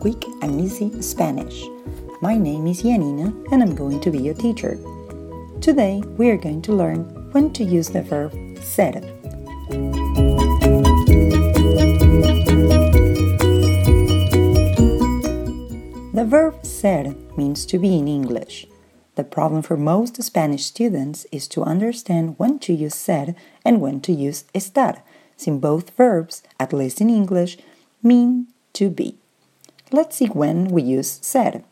Quick and easy Spanish. My name is Yanina and I'm going to be your teacher. Today we are going to learn when to use the verb ser. The verb ser means to be in English. The problem for most Spanish students is to understand when to use ser and when to use estar, since both verbs, at least in English, mean to be. Let's see when we use ser.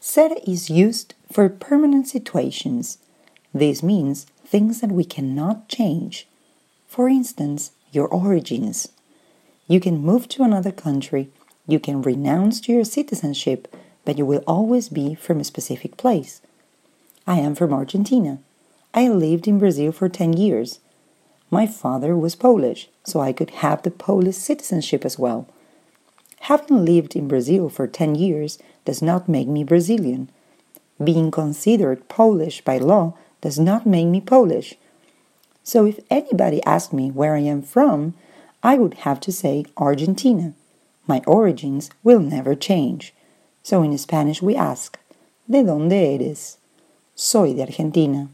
Ser is used for permanent situations. This means things that we cannot change. For instance, your origins. You can move to another country, you can renounce to your citizenship, but you will always be from a specific place. I am from Argentina. I lived in Brazil for 10 years. My father was Polish, so I could have the Polish citizenship as well. Having lived in Brazil for 10 years does not make me Brazilian. Being considered Polish by law does not make me Polish. So if anybody asked me where I am from, I would have to say Argentina. My origins will never change. So in Spanish we ask, ¿De dónde eres? Soy de Argentina.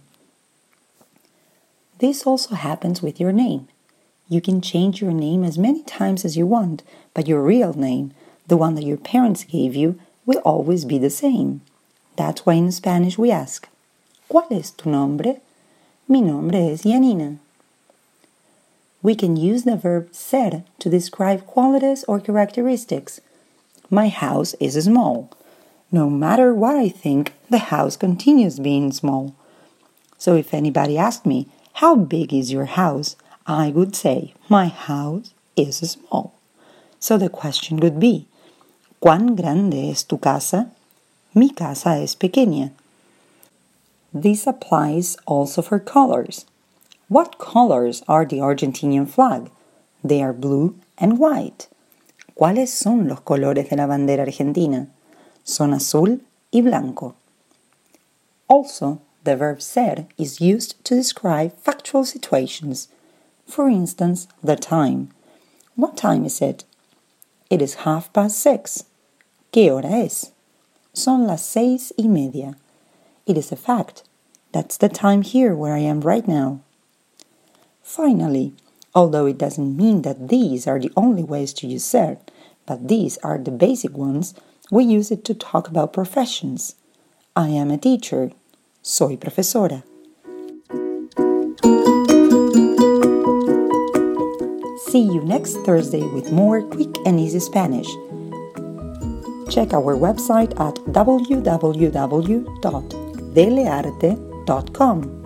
This also happens with your name. You can change your name as many times as you want, but your real name, the one that your parents gave you, will always be the same. That's why in Spanish we ask, ¿Cuál es tu nombre? Mi nombre es Yanina. We can use the verb ser to describe qualities or characteristics. My house is small. No matter what I think, the house continues being small. So if anybody asked me, How big is your house? I would say, My house is small. So the question would be, ¿Cuán grande es tu casa? Mi casa es pequeña. This applies also for colors. What colors are the Argentinian flag? They are blue and white. ¿Cuáles son los colores de la bandera argentina? Son azul y blanco. Also, the verb ser is used to describe factual situations. For instance, the time. What time is it? It is half past six. ¿Qué hora es? Son las seis y media. It is a fact. That's the time here where I am right now. Finally, although it doesn't mean that these are the only ways to use ser, but these are the basic ones, we use it to talk about professions. I am a teacher. Soy profesora. See you next Thursday with more quick and easy Spanish. Check our website at www.delearte.com.